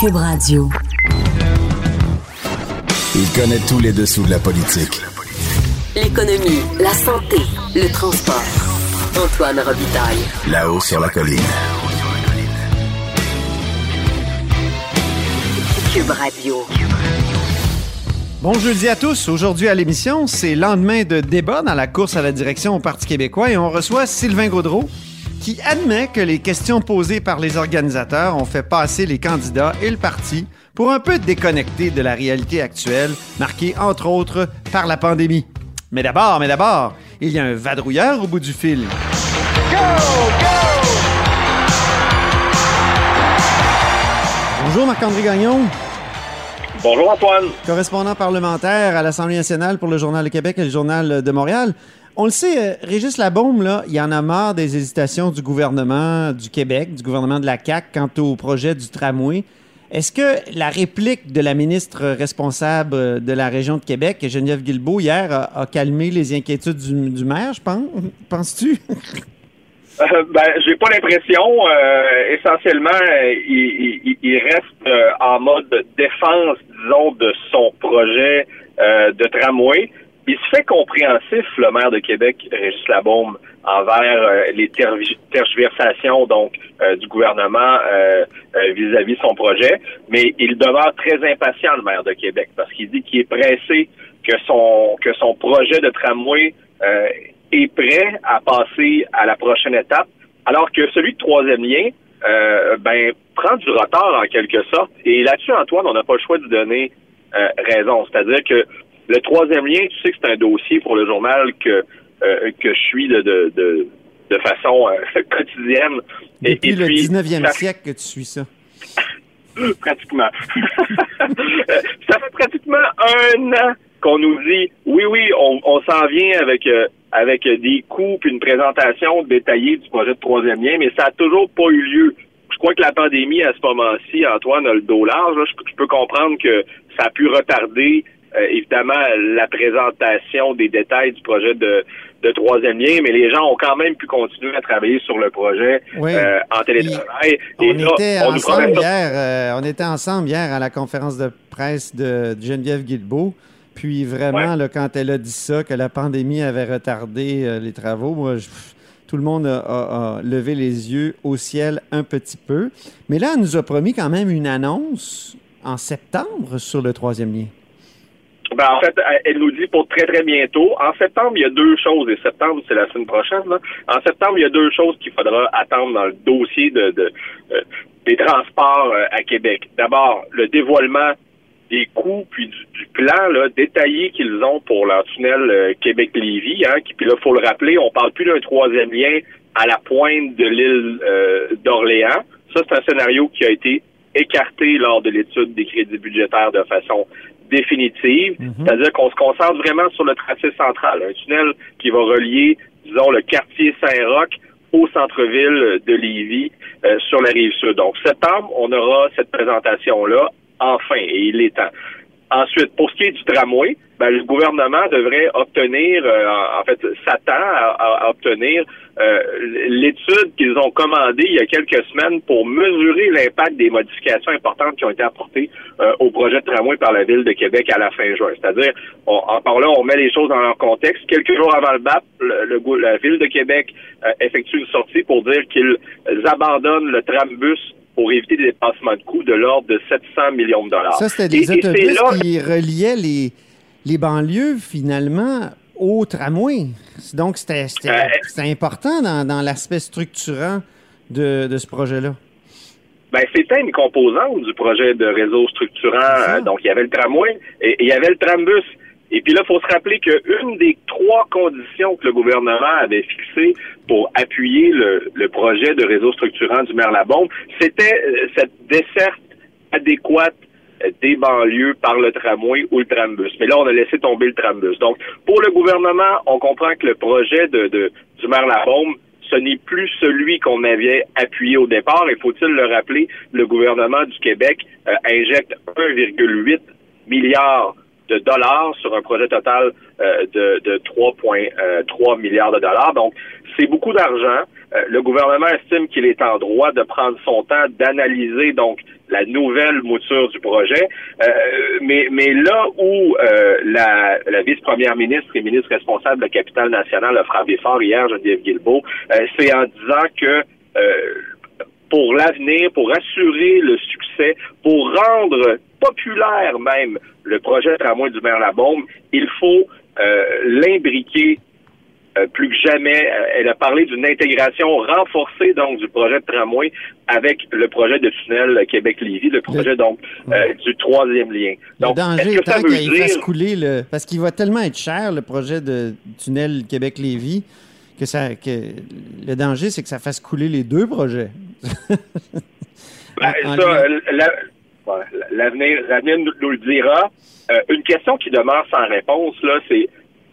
Cube Radio. Il connaît tous les dessous de la politique. L'économie, la santé, le transport. Antoine Robitaille. Là-haut sur la colline. Cube Radio. Bon jeudi à tous. Aujourd'hui à l'émission, c'est lendemain de débat dans la course à la direction au Parti québécois et on reçoit Sylvain Gaudreau qui admet que les questions posées par les organisateurs ont fait passer les candidats et le parti pour un peu déconnecter de la réalité actuelle, marquée entre autres par la pandémie. Mais d'abord, mais d'abord, il y a un vadrouilleur au bout du fil. Bonjour Marc-André Gagnon. Bonjour Antoine. Correspondant parlementaire à l'Assemblée nationale pour le Journal de Québec et le Journal de Montréal. On le sait, euh, Régis Labaume, là, il y en a marre des hésitations du gouvernement du Québec, du gouvernement de la CAQ quant au projet du tramway. Est-ce que la réplique de la ministre responsable de la région de Québec, Geneviève Guilbeault, hier, a, calmé les inquiétudes du, maire, je pense? Penses-tu? Euh, ben, j'ai pas l'impression. Euh, essentiellement, euh, il, il- reste euh, en mode défense, disons, de son projet euh, de tramway. Il se fait compréhensif, le maire de Québec, Régis Labaume, envers euh, les tergi- tergiversations donc euh, du gouvernement euh, vis-à-vis de son projet, mais il demeure très impatient, le maire de Québec, parce qu'il dit qu'il est pressé que son projet de tramway est prêt à passer à la prochaine étape, alors que celui de troisième lien, ben, prend du retard en quelque sorte. Et là-dessus, Antoine, on n'a pas le choix de donner raison. C'est-à-dire que le troisième lien, tu sais que c'est un dossier pour le journal que euh, que je suis de de, de, de façon euh, quotidienne. Et- Depuis et le puis, 19e ça- siècle que tu suis ça. pratiquement. ça fait pratiquement un an qu'on nous dit oui, oui, on, on s'en vient avec euh, avec des coûts puis une présentation détaillée du projet de troisième lien, mais ça a toujours pas eu lieu. Je crois que la pandémie à ce moment-ci, Antoine a le dos large. là. Je, je peux comprendre que ça a pu retarder euh, évidemment la présentation des détails du projet de, de troisième lien, mais les gens ont quand même pu continuer à travailler sur le projet Oui. euh, en télétravail. On Et là, était on nous ensemble promet ça. hier, euh, on était ensemble hier à la conférence de presse de Geneviève Guilbeault. Puis vraiment, Ouais. là, quand elle a dit ça, que la pandémie avait retardé les travaux, moi, je- tout le monde a, a- a levé les yeux au ciel un petit peu. Mais là, elle nous a promis quand même une annonce en septembre sur le troisième lien. Ben, en fait, elle- nous dit pour très, très bientôt. En septembre, il y a deux choses, et septembre, c'est la semaine prochaine. Là. En septembre, il y a deux choses qu'il faudra attendre dans le dossier de, de- euh, des transports euh, à Québec. D'abord, le dévoilement des coûts puis du, du plan là, détaillé qu'ils ont pour leur tunnel euh, Québec-Lévis. Hein, qui, puis là, faut le rappeler, on parle plus d'un troisième lien à la pointe de l'île euh, d'Orléans. Ça, c'est un scénario qui a été écarté lors de l'étude des crédits budgétaires de façon définitive. C'est-à-dire qu'on se concentre vraiment sur le tracé central, un tunnel qui va relier, disons, le quartier Saint-Roch au centre-ville de Lévis euh, sur la rive sud. Donc, septembre, on aura cette présentation-là, enfin, et il est temps. Ensuite, pour ce qui est du tramway, ben, le gouvernement devrait obtenir, euh, en fait, s'attend à, obtenir euh, l'étude qu'ils ont commandée il y a quelques semaines pour mesurer l'impact des modifications importantes qui ont été apportées euh, au projet de tramway par la Ville de Québec à la fin juin. C'est-à-dire, en là, on met les choses dans leur contexte. Quelques jours avant le BAP, le, le la Ville de Québec euh, effectue une sortie pour dire qu'ils abandonnent le trambus pour éviter des dépassements de coûts de l'ordre de 700 millions de dollars. Ça, c'était des et autobus là- qui reliaient les, les banlieues, finalement, au tramway. Donc, c'était Euh, important dans, dans l'aspect structurant de, de ce projet-là. Ben, c'était une composante du projet de réseau structurant. Euh, donc, il y avait le tramway et et il y avait le trambus. Et puis là, il faut se rappeler qu'une des trois conditions que le gouvernement avait fixées pour appuyer le, projet de réseau structurant du maire Labombe, c'était euh, cette desserte adéquate euh, des banlieues par le tramway ou le trambus. Mais là, on a laissé tomber le trambus. Donc, pour le gouvernement, on comprend que le projet du maire Labombe, ce n'est plus celui qu'on avait appuyé au départ. Et faut-il le rappeler, le gouvernement du Québec euh, injecte 1,8 milliard de dollars sur un projet total euh, de, de 3,3 milliards de dollars. Donc, c'est beaucoup d'argent. Euh, le gouvernement estime qu'il est en droit de prendre son temps d'analyser donc la nouvelle mouture du projet. mais, mais là où la, la vice-première ministre et ministre responsable de la capitale nationale a frappé fort hier, Geneviève Guilbeault, c'est en disant que pour l'avenir, pour assurer le succès, pour rendre populaire même le projet tramway du maire Labombe, il faut euh, l'imbriquer euh, plus que jamais. Euh, elle a parlé d'une intégration renforcée donc du projet de tramway avec le projet de tunnel Québec-Lévis, le projet donc du troisième lien. Donc, le danger étant qu'il fasse couler le... Parce qu'il va tellement être cher, le projet de tunnel Québec-Lévis, que, ça, que le danger, c'est que ça fasse couler les deux projets. Ben, l'avenir, l'avenir nous, le dira. Euh, une question qui demeure sans réponse, là, c'est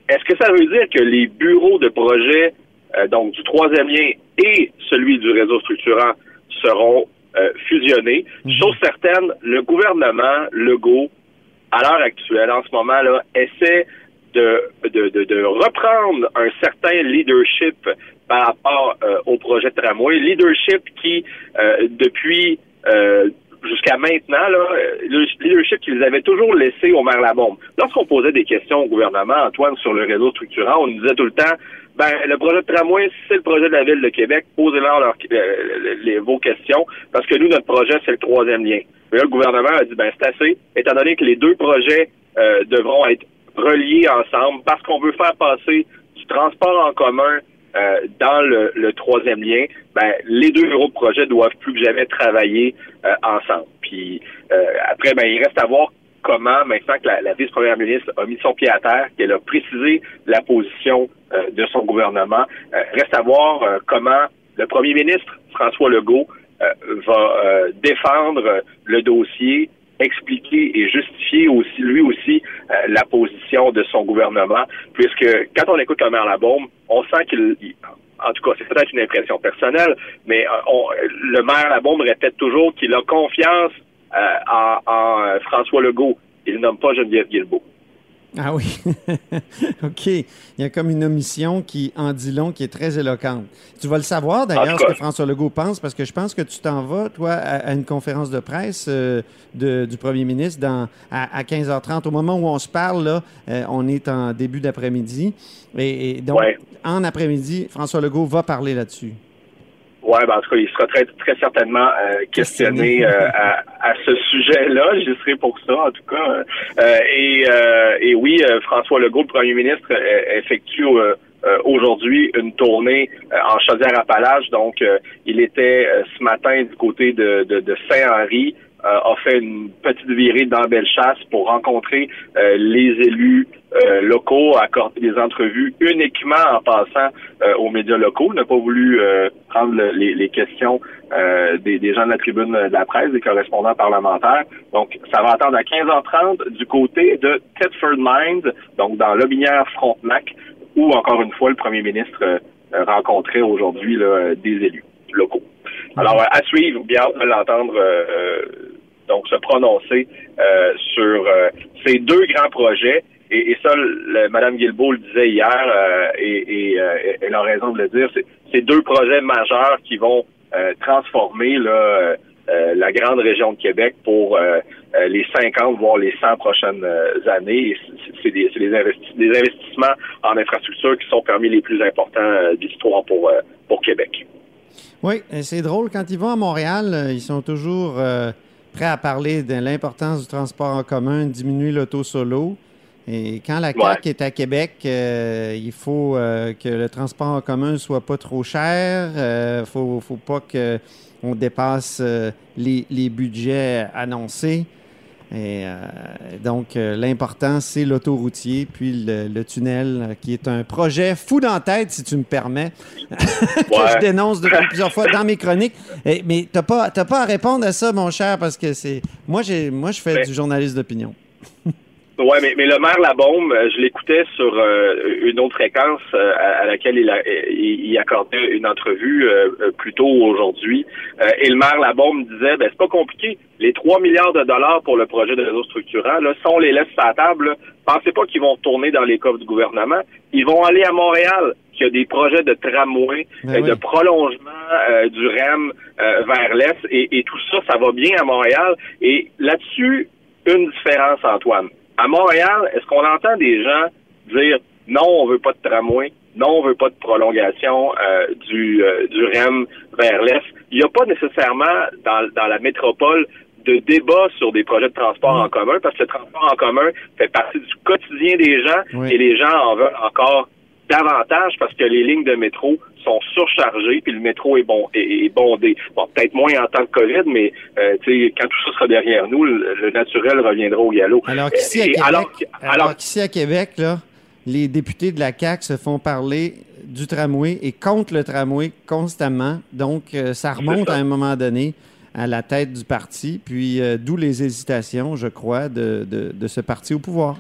est-ce que ça veut dire que les bureaux de projet, euh, donc du troisième lien et celui du réseau structurant, seront euh, fusionnés? Mhm. Chose certaine, le gouvernement Legault, à l'heure actuelle, en ce moment, là, essaie de, reprendre un certain leadership par rapport au projet de tramway. Leadership qui, depuis jusqu'à maintenant, le leadership qu'ils avaient toujours laissé au maire Labombe. Lorsqu'on posait des questions au gouvernement, Antoine, sur le réseau structurant, on nous disait tout le temps, ben, le projet de tramway, c'est le projet de la Ville de Québec, posez-leur euh, les, vos questions, parce que nous, notre projet, c'est le troisième lien. Mais là, le gouvernement a dit, ben, c'est assez, étant donné que les deux projets euh, devront être reliés ensemble, parce qu'on veut faire passer du transport en commun euh, dans le, troisième lien, ben, les deux bureaux de projet doivent plus que jamais travailler euh, ensemble. Puis euh, après, ben, il reste à voir comment, maintenant que la, vice-première ministre a mis son pied à terre, qu'elle a précisé la position de son gouvernement, reste à voir comment le premier ministre, François Legault, va défendre le dossier expliquer et justifier aussi lui aussi euh, la position de son gouvernement, puisque quand on écoute le maire Labaume, on sent qu'il en tout cas, c'est peut-être une impression personnelle, mais euh, le maire Labaume répète toujours qu'il a confiance euh, en, en, François Legault. Il nomme pas Geneviève Guilbeault. Ah oui. OK. Il y a comme une omission qui en dit long, qui est très éloquente. Tu vas le savoir d'ailleurs, ce que François Legault pense, parce que je pense que tu t'en vas, toi, à, une conférence de presse euh, du premier ministre dans, à, 15h30. Au moment où on se parle, là, euh, on est en début d'après-midi. Et, donc, en après-midi, François Legault va parler là-dessus. Oui, ben, en tout cas, il sera très, très certainement euh, questionné euh, à, à, ce sujet-là. J'y serai pour ça, en tout cas. Euh, et, et oui, François Legault, le premier ministre, effectue aujourd'hui une tournée en Chaudière-Appalaches. Donc, il était ce matin du côté de, de, de Saint-Henri. A fait une petite virée dans Bellechasse pour rencontrer les élus euh, locaux, accorder des entrevues uniquement en passant euh, aux médias locaux. N'a pas voulu euh, prendre les, questions des, gens de la tribune de la presse, des correspondants parlementaires. Donc, ça va attendre à 15h30 du côté de Thetford Mines, donc dans Lobinière Frontenac, où encore une fois le premier ministre rencontrait aujourd'hui des élus locaux. Alors, à suivre, bien l'entendre donc se prononcer sur ces deux grands projets et, ça, le, Mme Guilbeault le disait hier, euh, et, euh, elle a raison de le dire, c'est deux projets majeurs qui vont euh, transformer la grande région de Québec pour les 50, voire les 100 prochaines années. C'est des, des, investissements en infrastructure qui sont parmi les plus importants d'histoire pour, pour Québec. Oui, c'est drôle. Quand ils vont à Montréal, ils sont toujours prêts à parler de l'importance du transport en commun, diminuer l'auto solo. Et quand la CAQ est à Québec, euh, il faut euh, que le transport en commun soit pas trop cher. Il euh, faut, faut pas qu'on dépasse les, les, budgets annoncés. Et donc, l'important, c'est l'autoroutier, puis le, tunnel, qui est un projet fou dans la tête, si tu me permets, que je dénonce depuis plusieurs fois dans mes chroniques. mais tu n'as pas, pas à répondre à ça, mon cher, parce que c'est moi, moi, je fais du journaliste d'opinion. Ouais, mais, mais le maire Labombe, euh, je l'écoutais sur euh, une autre fréquence euh, à, laquelle il, a, il, accordait une entrevue plus tôt aujourd'hui. et le maire Labombe disait, ben c'est pas compliqué. Les 3 milliards de dollars pour le projet de réseau structurant, là, si on les laisse sur la table, pensez pas qu'ils vont retourner dans les coffres du gouvernement. Ils vont aller à Montréal. qu'il y a des projets de tramway, Ben euh, de oui. prolongement euh, du REM euh, vers l'Est, et, et tout ça, ça va bien à Montréal. Et là-dessus, une différence, Antoine. À Montréal, est-ce qu'on entend des gens dire non, on veut pas de tramway, non, on veut pas de prolongation euh, du, euh, du REM vers l'Est? Il n'y a pas nécessairement dans, dans la métropole de débat sur des projets de transport en commun, parce que le transport en commun fait partie du quotidien des gens Oui. et les gens en veulent encore davantage parce que les lignes de métro sont surchargées puis le métro est bon est, est bondé. Bon, peut-être moins en temps de COVID, mais euh, quand tout ça sera derrière nous, le, le naturel reviendra au galop. Alors qu'ici à Québec, alors, alors, alors, qu'ici à Québec, là, les députés de la CAQ se font parler du tramway et contre le tramway constamment. Donc, euh, ça remonte ça. à un moment donné à la tête du parti, puis euh, d'où les hésitations, je crois, de, de, de ce parti au pouvoir.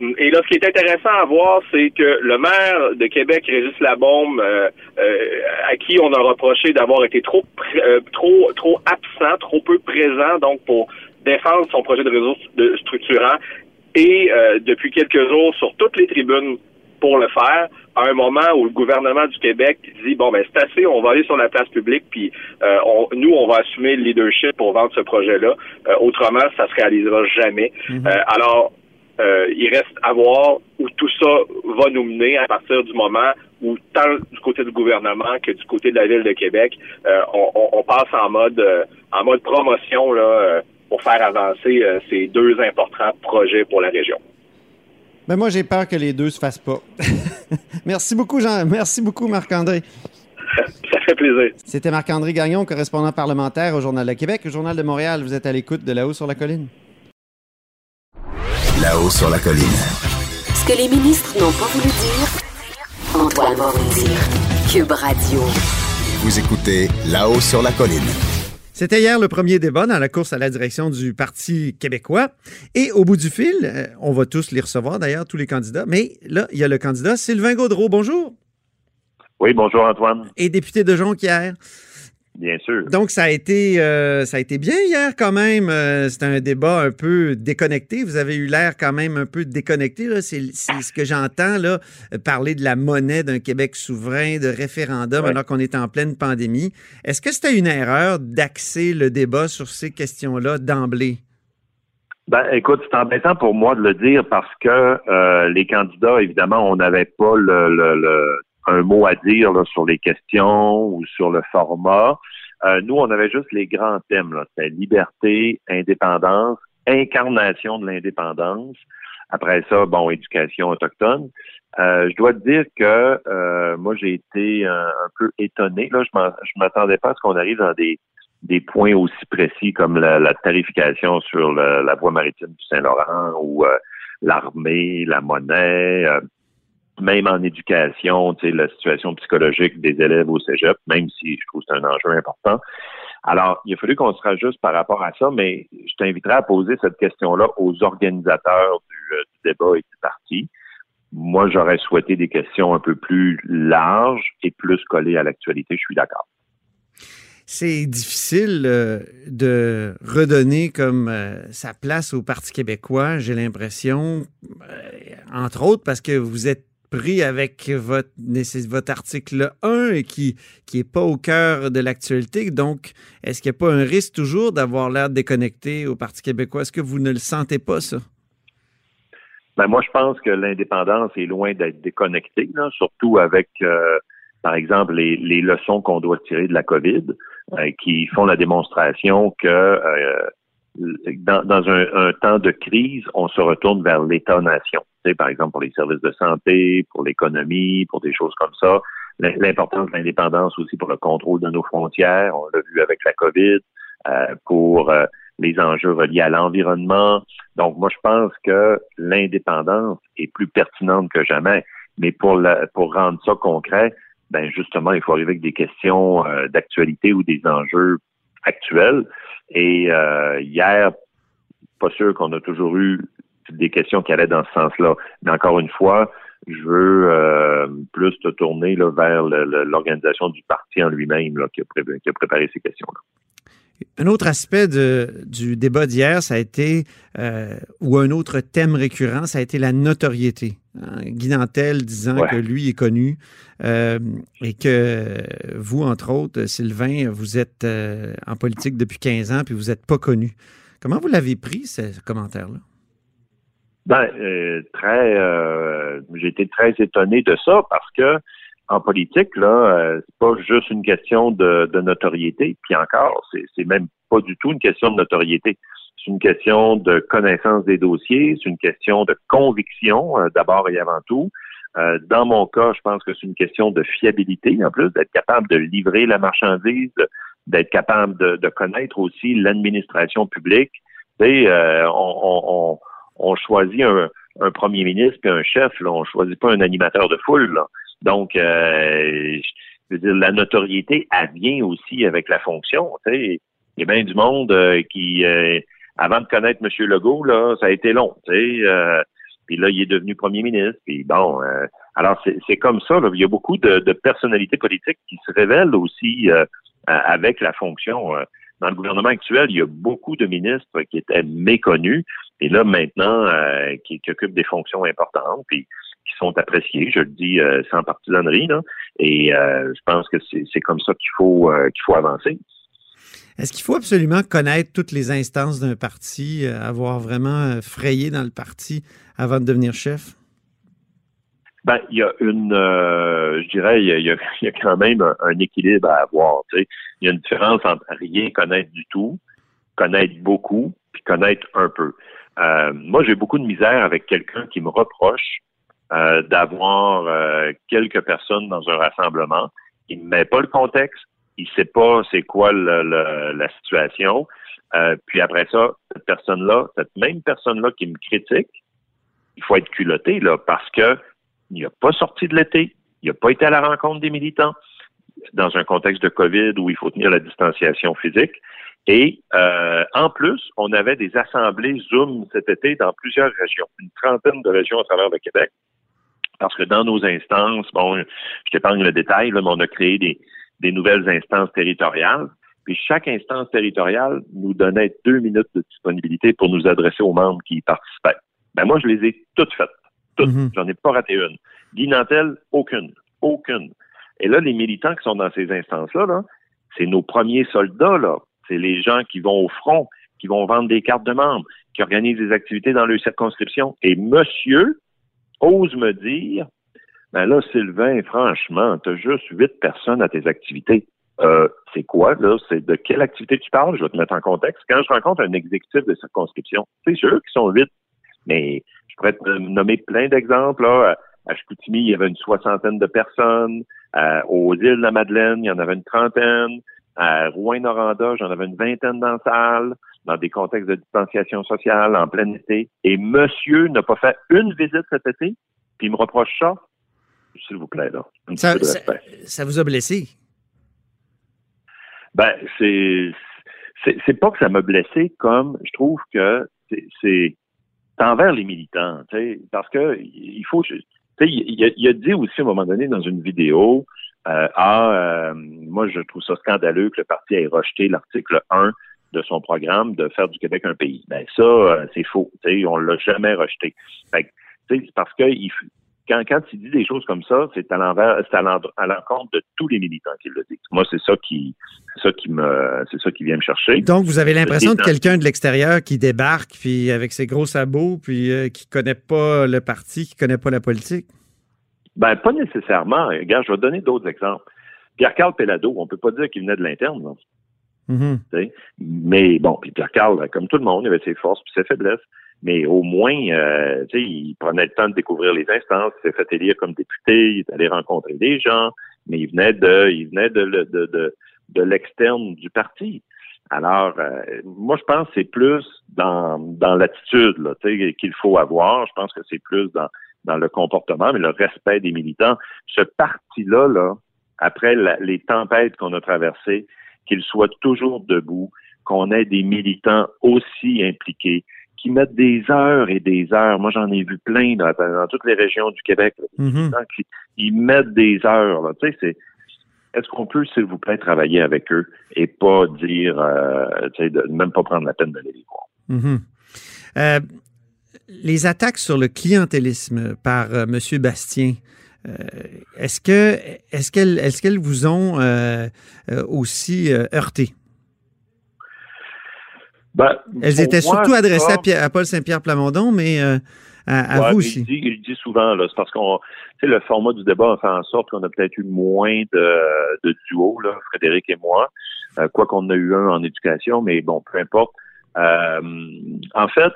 Et là, ce qui est intéressant à voir, c'est que le maire de Québec, Régis Labaume, euh, euh, à qui on a reproché d'avoir été trop, euh, trop, trop absent, trop peu présent, donc pour défendre son projet de réseau de- structurant, et euh, depuis quelques jours sur toutes les tribunes pour le faire, à un moment où le gouvernement du Québec dit bon ben c'est assez, on va aller sur la place publique, puis euh, on- nous on va assumer le leadership pour vendre ce projet-là. Euh, autrement, ça se réalisera jamais. Euh, alors euh, il reste à voir où tout ça va nous mener à partir du moment où, tant du côté du gouvernement que du côté de la ville de Québec, euh, on, on- on passe en mode euh, en mode promotion là, pour faire avancer ces deux importants projets pour la région. Ben moi, j'ai peur que les deux se fassent pas. merci beaucoup, Jean. Merci beaucoup, Marc-André. Ça fait plaisir. C'était Marc-André Gagnon, correspondant parlementaire au Journal de Québec. Au Journal de Montréal, vous êtes à l'écoute de là-haut sur la colline. Là-haut sur la colline. Ce que les ministres n'ont pas voulu dire, Antoine va vous dire. Cube Radio. Vous écoutez Là-haut sur la colline. C'était hier le premier débat dans la course à la direction du Parti québécois. Et au bout du fil, euh, on va tous les recevoir d'ailleurs, tous les candidats. Mais là, il y a le candidat Sylvain Gaudreau. Bonjour. Oui, bonjour Antoine. Et député de Jonquière. Bien sûr. Donc, ça a été, euh, ça a été bien hier quand même. Euh, C'était un débat un peu déconnecté. Vous avez eu l'air quand même un peu déconnecté. C'est ce que j'entends là, euh, parler de la monnaie d'un Québec souverain, de référendum, Ouais. alors qu'on est en pleine pandémie. Est-ce que c'était une erreur d'axer le débat sur ces questions-là d'emblée? Ben, écoute, c'est embêtant pour moi de le dire parce que euh, les candidats, évidemment, on n'avait pas le, le- le- un mot à dire là, sur les questions ou sur le format. Euh, nous, on avait juste les grands thèmes. C'était liberté, indépendance, incarnation de l'indépendance. Après ça, bon, éducation autochtone. Euh, je dois te dire que euh, moi, j'ai été un, un peu étonné. Là, je m'attendais pas à ce qu'on arrive dans des des points aussi précis comme la, la tarification sur le- la voie maritime du Saint-Laurent ou euh, l'armée, la monnaie, euh, même en éducation, la situation psychologique des élèves au cégep, même si je trouve que c'est un enjeu important. Alors, il a fallu qu'on se rajuste par rapport à ça, mais je t'inviterai à poser cette question-là aux organisateurs du, euh, débat et du parti. Moi, j'aurais souhaité des questions un peu plus larges et plus collées à l'actualité, je suis d'accord. C'est difficile euh, de redonner comme euh, sa place au Parti québécois, j'ai l'impression, entre autres parce que vous êtes pris avec votre, votre article 1 et qui qui est pas au cœur de l'actualité. Donc, est-ce qu'il n'y a pas un risque toujours d'avoir l'air déconnecté au Parti québécois? Est-ce que vous ne le sentez pas, ça? Ben moi, je pense que l'indépendance est loin d'être déconnectée, là, surtout avec, euh, par exemple, les, les leçons qu'on doit tirer de la COVID, euh, qui font la démonstration que euh, dans, dans un, un temps de crise, on se retourne vers l'État-nation. Tu sais, par exemple, pour les services de santé, pour l'économie, pour des choses comme ça. L'importance de l'indépendance aussi pour le contrôle de nos frontières, on l'a vu avec la COVID, euh, pour euh, les enjeux reliés à l'environnement. Donc, moi, je pense que l'indépendance est plus pertinente que jamais. Mais pour, la, pour rendre ça concret, ben justement, il faut arriver avec des questions euh, d'actualité ou des enjeux actuels. Et euh, hier, pas sûr qu'on a toujours eu des questions qui allaient dans ce sens-là. Mais encore une fois, je veux euh, plus te tourner là, vers l'organisation du parti en lui-même qui, qui, a préparé ces questions-là. Un autre aspect de, du débat d'hier, ça a été, euh, ou un autre thème récurrent, ça a été la notoriété Guy Nantel disant que lui est connu euh, et que vous, entre autres, Sylvain, vous êtes euh, en politique depuis 15 ans puis vous n'êtes pas connu. Comment vous l'avez pris, ce commentaire-là? Ben, euh, très, j'ai été très étonné de ça parce que en politique, là, c'est pas juste une question de, de notoriété. Puis encore, c'est même pas du tout une question de notoriété. C'est une question de connaissance des dossiers, c'est une question de conviction euh, d'abord et avant tout. Euh, dans mon cas, je pense que c'est une question de fiabilité, en plus, d'être capable de livrer la marchandise, d'être capable de, de connaître aussi l'administration publique. Sais, on, on, on choisit un, premier ministre et un chef, là, on choisit pas un animateur de foule. Là. Donc, euh, je veux dire, la notoriété, elle vient aussi avec la fonction. Il y a bien du monde euh, qui, euh, avant de connaître M. Legault, là, ça a été long. Euh, puis là, il est devenu premier ministre. Puis bon, alors c'est comme ça. Là. Il y a beaucoup de, de, personnalités politiques qui se révèlent aussi avec la fonction. Dans le gouvernement actuel, il y a beaucoup de ministres qui étaient méconnus et là maintenant euh, qui, occupent des fonctions importantes puis qui sont appréciés, je le dis euh, sans partisanerie là, et euh, je pense que c'est comme ça qu'il faut qu'il faut avancer. Est-ce qu'il faut absolument connaître toutes les instances d'un parti, avoir vraiment frayé dans le parti avant de devenir chef? Ben, il y a une, je dirais, il y, a, quand même un, équilibre à avoir. Il y a une différence entre rien connaître du tout, connaître beaucoup, puis connaître un peu. Euh, moi, j'ai beaucoup de misère avec quelqu'un qui me reproche euh, d'avoir euh, quelques personnes dans un rassemblement. Il ne met pas le contexte, il sait pas c'est quoi la situation. puis après ça, cette personne-là, cette même personne-là qui me critique, il faut être culotté là parce que il n'a pas sorti de l'été, il n'a pas été à la rencontre des militants dans un contexte de COVID où il faut tenir la distanciation physique. Et euh, en plus, on avait des assemblées Zoom cet été dans plusieurs régions, une trentaine de régions à travers le Québec. Parce que dans nos instances, bon, je t'épargne le détail, là, mais on a créé des, des nouvelles instances territoriales. Puis chaque instance territoriale nous donnait deux minutes de disponibilité pour nous adresser aux membres qui y participaient. Ben moi, je les ai toutes faites. Toutes. Mm-hmm. J'en ai pas raté une. Guy Nantel, aucune. Aucune. Et là, les militants qui sont dans ces instances-là, -là, c'est nos premiers soldats, là. C'est les gens qui vont au front, qui vont vendre des cartes de membres, qui organisent des activités dans leur circonscription. Et monsieur ose me dire, ben là, Sylvain, franchement, tu as juste huit personnes à tes activités. Euh, c'est quoi, là? C'est de quelle activité tu parles? Je vais te mettre en contexte. Quand je rencontre un exécutif de circonscription, c'est sûr qu'ils sont huit, mais je pourrais te nommer plein d'exemples. Là. À Chicoutimi, il y avait une soixantaine de personnes. Aux îles de la Madeleine, il y en avait une trentaine. À Rouen-Noranda, j'en avais une vingtaine dans la salle, dans des contextes de distanciation sociale, en plein été. Et monsieur n'a pas fait une visite cet été, puis il me reproche ça. S'il vous plaît, là. Ça, ça, vous a blessé? Ben, c'est, c'est, pas que ça m'a blessé, comme je trouve que c'est, envers les militants, parce que il faut, tu sais, il, il, a dit aussi à un moment donné dans une vidéo, euh, ah, euh, moi, je trouve ça scandaleux que le parti ait rejeté l'article 1 de son programme de faire du Québec un pays. Ben ça, euh, c'est faux. sais, on l'a jamais rejeté. Fait c'est parce que il, quand, quand il dit des choses comme ça, c'est à l'envers, c'est à l'encontre de tous les militants qui le disent. Moi, c'est ça qui, c'est ça qui me, c'est ça qui vient me chercher. Donc, vous avez l'impression de quelqu'un de l'extérieur qui débarque, puis avec ses gros sabots, puis qui connaît pas le parti, qui connaît pas la politique? Ben, pas nécessairement. Regarde, je vais donner d'autres exemples. Pierre-Carl Pellado, on peut pas dire qu'il venait de l'interne, non? Mm-hmm. Mais bon, puis Pierre-Carl, comme tout le monde, il avait ses forces et ses faiblesses. Mais au moins, euh, il prenait le temps de découvrir les instances, il s'est fait élire comme député, il rencontrer des gens, mais il venait de il venait de, de, de, de l'externe du parti. Alors, euh, moi, je pense que c'est plus dans, dans l'attitude qu'il faut avoir. Je pense que c'est plus dans, dans le comportement, mais le respect des militants. Ce parti-là, là, après les tempêtes qu'on a traversées, qu'il soit toujours debout, qu'on ait des militants aussi impliqués, qui mettent des heures et des heures. Moi, j'en ai vu plein dans, toutes les régions du Québec. Mm-hmm. qui, ils mettent des heures. Là. Tu sais, c'est est-ce qu'on peut, s'il vous plaît, travailler avec eux et pas dire, euh, tu sais, de, même pas prendre la peine d'aller les voir? Mm-hmm. Euh, les attaques sur le clientélisme par euh, M. Bastien, euh, est-ce que est-ce qu'elles est-ce qu'elles vous ont aussi heurté? Ben, Elles étaient surtout adressées à, Paul Saint-Pierre Plamondon, mais à, vous aussi. Il dit, souvent, c'est parce qu'on le format du débat a fait en sorte qu'on a peut-être eu moins de, de duos, là, Frédéric et moi, quoi qu'on a eu un en éducation, mais bon, peu importe. en fait,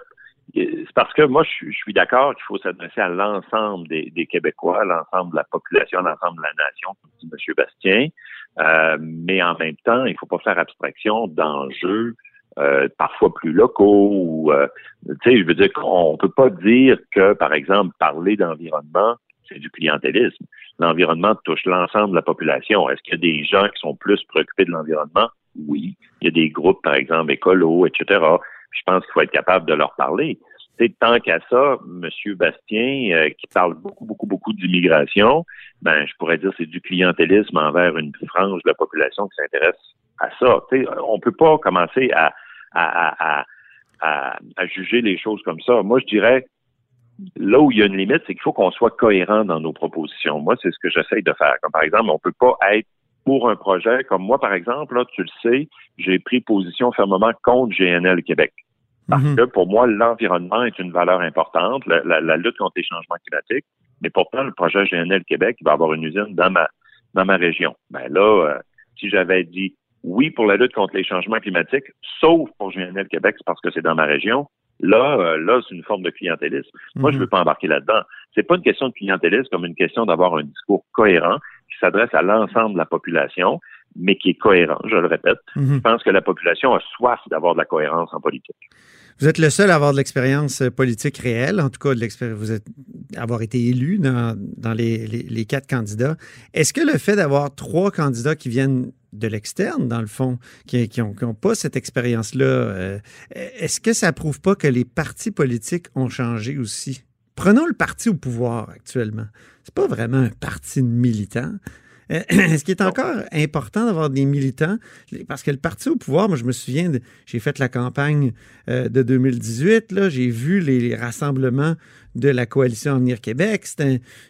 c'est parce que moi, je, suis d'accord qu'il faut s'adresser à l'ensemble des, Québécois, l'ensemble de la population, l'ensemble de la nation, comme dit M. Bastien. Euh, mais en même temps, il ne faut pas faire abstraction d'enjeux euh, parfois plus locaux. Ou, euh, tu sais, je veux dire qu'on peut pas dire que, par exemple, parler d'environnement, c'est du clientélisme. L'environnement touche l'ensemble de la population. Est-ce qu'il y a des gens qui sont plus préoccupés de l'environnement? Oui. Il y a des groupes, par exemple, écolos, etc je pense qu'il faut être capable de leur parler. C'est tant qu'à ça, M. Bastien, euh, qui parle beaucoup, beaucoup, beaucoup d'immigration, ben, je pourrais dire c'est du clientélisme envers une frange de la population qui s'intéresse à ça. On on peut pas commencer à, à, à, à, juger les choses comme ça. Moi, je dirais, là où il y a une limite, c'est qu'il faut qu'on soit cohérent dans nos propositions. Moi, c'est ce que j'essaye de faire. Comme par exemple, on peut pas être pour un projet comme moi, par exemple, là, tu le sais, j'ai pris position fermement contre GNL Québec. Parce mhm. que pour moi, l'environnement est une valeur importante, la, lutte contre les changements climatiques. Mais pourtant, le projet GNL Québec il va avoir une usine dans ma dans ma région. Ben là, euh, si j'avais dit oui pour la lutte contre les changements climatiques, sauf pour GNL Québec, parce que c'est dans ma région. Là, euh, là, c'est une forme de clientélisme. Moi, je ne mhm. veux pas embarquer là-dedans. C'est pas une question de clientélisme comme une question d'avoir un discours cohérent qui s'adresse à l'ensemble de la population, mais qui est cohérent, je le répète. Mhm. Je pense que la population a soif d'avoir de la cohérence en politique. Vous êtes le seul à avoir de l'expérience politique réelle, en tout cas, de vous êtes avoir été élu dans, les, quatre candidats. Est-ce que le fait d'avoir trois candidats qui viennent de l'externe, dans le fond, qui n'ont pas cette expérience-là, euh, est-ce que ça prouve pas que les partis politiques ont changé aussi? Prenons le parti au pouvoir actuellement. C'est pas vraiment un parti de militants. Euh, est-ce qu'il est encore important d'avoir des militants? Parce que le parti au pouvoir, moi, je me souviens, j'ai fait la campagne euh, de 2018, là, j'ai vu les, rassemblements de la coalition Avenir Québec.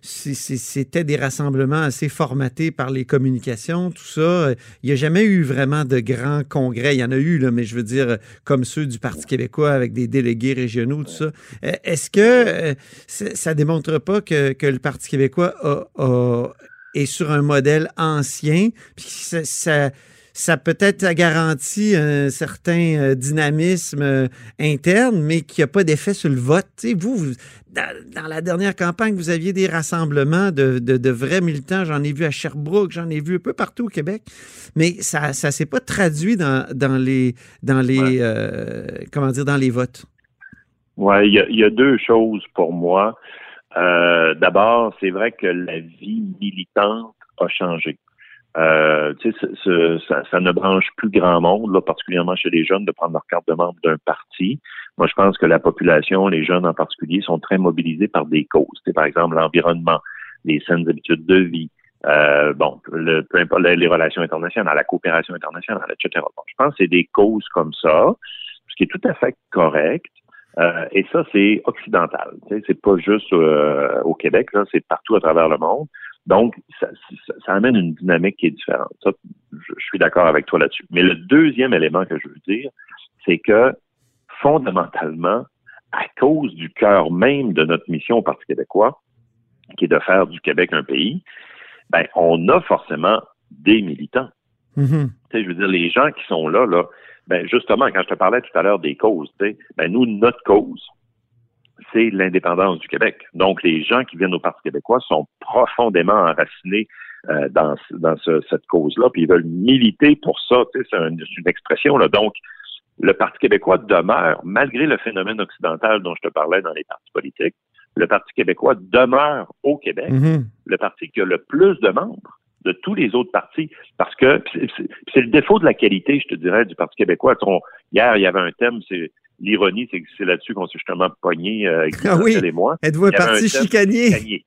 C'était des rassemblements assez formatés par les communications, tout ça. Il n'y a jamais eu vraiment de grands congrès. Il y en a eu, mais je veux dire, comme ceux du Parti québécois avec des délégués régionaux, tout ça. Euh, est-ce que ça ne démontre pas que, que, le Parti québécois est sur un modèle ancien, puis ça, ça, peut-être garantit un certain euh, dynamisme euh, interne, mais qui n'a pas d'effet sur le vote. vous, dans, la dernière campagne, vous aviez des rassemblements de, vrais militants. J'en ai vu à Sherbrooke, j'en ai vu un peu partout au Québec, mais ça ne s'est pas traduit dans, les, dans les euh, comment dire, dans les votes. Oui, il y, a deux choses pour moi. Euh, d'abord, c'est vrai que la vie militante a changé. Euh, ça, ça, ne branche plus grand monde, là, particulièrement chez les jeunes, de prendre leur carte de membre d'un parti. Moi, je pense que la population, les jeunes en particulier, sont très mobilisés par des causes. par exemple, l'environnement, les saines habitudes de vie, euh, bon, le, peu importe les relations internationales, la coopération internationale, etc. je pense que c'est des causes comme ça, ce qui est tout à fait correct. Euh, et ça, c'est occidental. C'est pas juste euh, au Québec, là, c'est partout à travers le monde. Donc, ça, ça, amène une dynamique qui est différente. Ça, je, suis d'accord avec toi là-dessus. Mais le deuxième élément que je veux dire, c'est que fondamentalement, à cause du cœur même de notre mission au Parti québécois, qui est de faire du Québec un pays, ben, on a forcément des militants. Mm-hmm. Je veux dire, les gens qui sont là, là, ben justement, quand je te parlais tout à l'heure des causes, ben nous, notre cause, c'est l'indépendance du Québec. Donc, les gens qui viennent au Parti québécois sont profondément enracinés euh, dans, dans cette cause-là, puis ils veulent militer pour ça. C'est une, une expression. Là. Donc, le Parti québécois demeure, malgré le phénomène occidental dont je te parlais dans les partis politiques, le Parti québécois demeure au Québec, mm-hmm. le parti qui a le plus de membres de tous les autres partis. Parce que c'est le défaut de la qualité, je te dirais, du Parti québécois. hier, il y avait un thème, c'est l'ironie, c'est que c'est là-dessus qu'on s'est justement pogné euh, ah oui. et moi. Êtes-vous parti chicanier?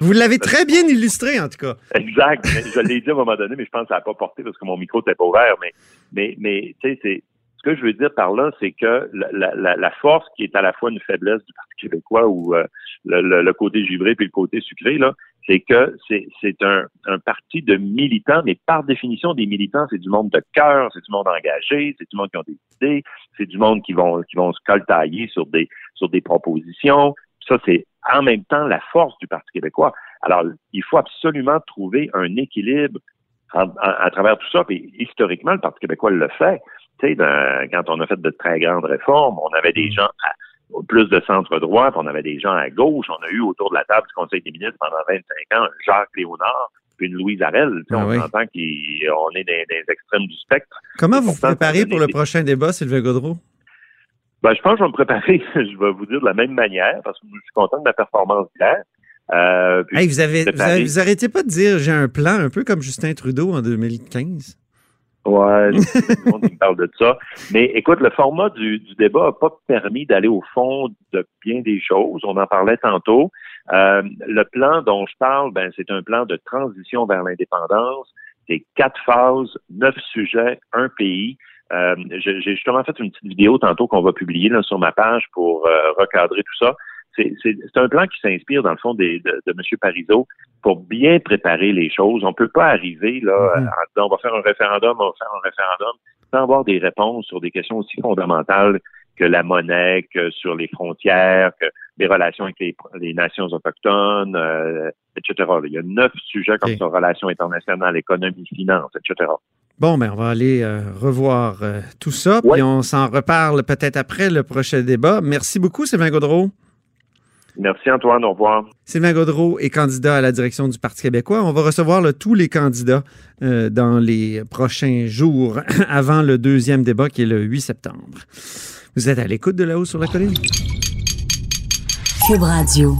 Vous l'avez très bien illustré, en tout cas. Exact. je l'ai dit à un moment donné, mais je pense que ça n'a pas porté parce que mon micro n'était pas ouvert. Mais, mais, mais tu sais, c'est Ce que je veux dire par là, c'est que la, force qui est à la fois une faiblesse du Parti québécois ou euh, le, côté givré puis le côté sucré, là, c'est que c'est un, parti de militants, mais par définition, des militants, c'est du monde de cœur, c'est du monde engagé, c'est du monde qui ont des idées, c'est du monde qui vont qui vont se coltailler sur des sur des propositions. Ça, c'est en même temps la force du Parti québécois. Alors, il faut absolument trouver un équilibre à travers tout ça. Puis historiquement, le Parti québécois le fait. Sais, quand on a fait de très grandes réformes, on avait des mm. gens à, plus de centre droit, puis on avait des gens à gauche. On a eu autour de la table du Conseil des ministres pendant 25 ans Jacques Léonard, puis une Louise Arel. Ah on entend qu'on est les extrêmes du spectre. Comment vous vous préparez pour le prochain débat, Sylvain Gaudreau? Ben, je pense que je vais me préparer, je vais vous dire de la même manière, parce que je suis content de ma performance d'hier. Euh, vous, avez, vous, arrêtez pas de dire j'ai un plan, un peu comme Justin Trudeau en 2015. Ouais, tout le monde me parle de ça. Mais écoute, le format du, débat n'a pas permis d'aller au fond de bien des choses. On en parlait tantôt. Euh, le plan dont je parle, ben, c'est un plan de transition vers l'indépendance. C'est quatre phases, neuf sujets, un pays. Euh, j'ai justement fait une petite vidéo tantôt qu'on va publier là, sur ma page pour recadrer tout ça c'est un plan qui s'inspire, dans le fond, des, de, de, M. Parizeau pour bien préparer les choses. On ne peut pas arriver là mm-hmm. en disant on va faire un référendum, on va faire un référendum, sans avoir des réponses sur des questions aussi fondamentales que la monnaie, que sur les frontières, que les relations avec les, nations autochtones, euh, etc. Il y a neuf sujets comme ça, relations internationales, économie, finance, etc. Bon, ben, on va aller euh, revoir euh, tout ça, puis on s'en reparle peut-être après le prochain débat. Merci beaucoup, Sylvain Gaudreau. Merci Antoine, au revoir. Sylvain Gaudreau est candidat à la direction du Parti québécois. On va recevoir tous les candidats euh, dans les prochains jours avant le deuxième débat qui est le 8 septembre. Vous êtes à l'écoute de là-haut sur la colline? Cube Radio.